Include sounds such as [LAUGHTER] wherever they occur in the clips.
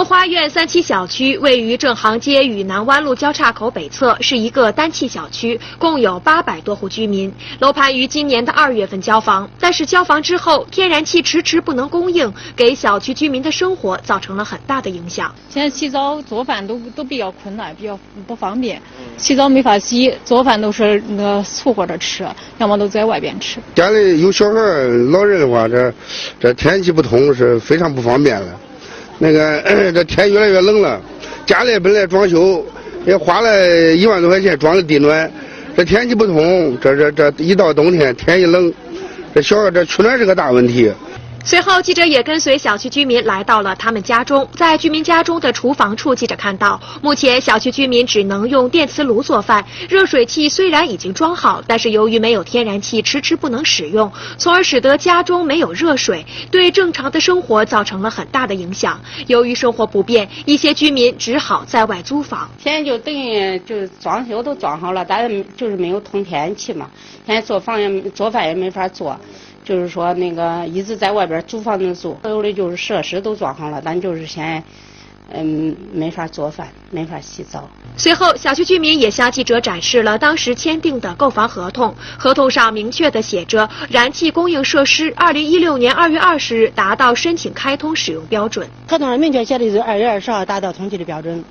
如花苑三期小区位于正航街与南湾路交叉口北侧，是一个单气小区，共有八百多户居民。楼盘于今年的二月份交房，但是交房之后，天然气迟迟不能供应，给小区居民的生活造成了很大的影响。现在洗澡做饭都都比较困难，比较不方便。洗澡没法洗，做饭都是那个凑合着吃，要么都在外边吃。家里有小孩、老人的话，这这天然气不通是非常不方便的。那个 [CLEARS THROAT] 这天越来越冷了，家里本来装修也花了一万多块钱装的地暖，这天气不通，这这这一到冬天天一冷，这小孩这取暖是个大问题。随后，记者也跟随小区居民来到了他们家中。在居民家中的厨房处，记者看到，目前小区居民只能用电磁炉做饭，热水器虽然已经装好，但是由于没有天然气，迟迟不能使用，从而使得家中没有热水，对正常的生活造成了很大的影响。由于生活不便，一些居民只好在外租房。现在就等于就是装修都装好了，但是就是没有通天然气嘛。现在做房也做饭也没法做。就是说，那个一直在外边租房子住，所有的就是设施都装好了，但就是现在，嗯，没法做饭，没法洗澡。随后，小区居民也向记者展示了当时签订的购房合同，合同上明确的写着，燃气供应设施二零一六年二月二十日达到申请开通使用标准。合同上明确写的是二月二十号达到通气的标准，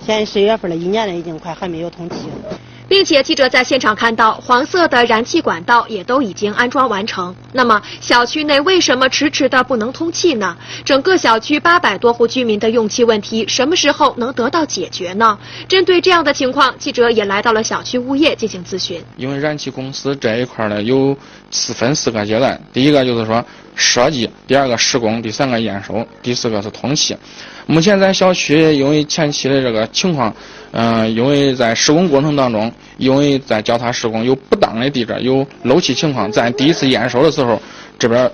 现在十月份了，一年了，已经快还没有通气。并且记者在现场看到，黄色的燃气管道也都已经安装完成。那么，小区内为什么迟迟的不能通气呢？整个小区八百多户居民的用气问题什么时候能得到解决呢？针对这样的情况，记者也来到了小区物业进行咨询。因为燃气公司这一块呢，有四分四个阶段，第一个就是说设计，第二个施工，第三个验收，第四个是通气。目前咱小区因为前期的这个情况，嗯，因为在施工过程当中，因为在交叉施工有不当的地址，有漏气情况，在第一次验收的时候，这边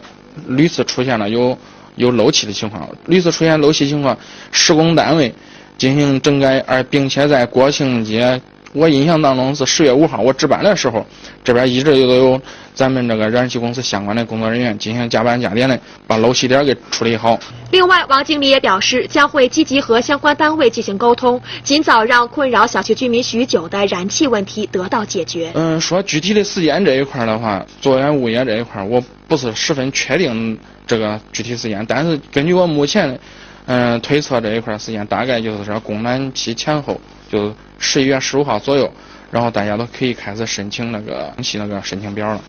屡次出现了有有漏气的情况，屡次出现漏气情况，施工单位进行整改，而并且在国庆节。我印象当中是十月五号，我值班的时候，这边一直都有咱们这个燃气公司相关的工作人员进行加班加点的，把漏气点给处理好。另外，王经理也表示，将会积极和相关单位进行沟通，尽早让困扰小区居民许久的燃气问题得到解决。嗯，说具体的时间这一块的话，作为物业这一块，我不是十分确定这个具体时间，但是根据我目前嗯推测这一块时间，大概就是说供暖期前后。就十一月十五号左右，然后大家都可以开始申请那个气那个申请表了。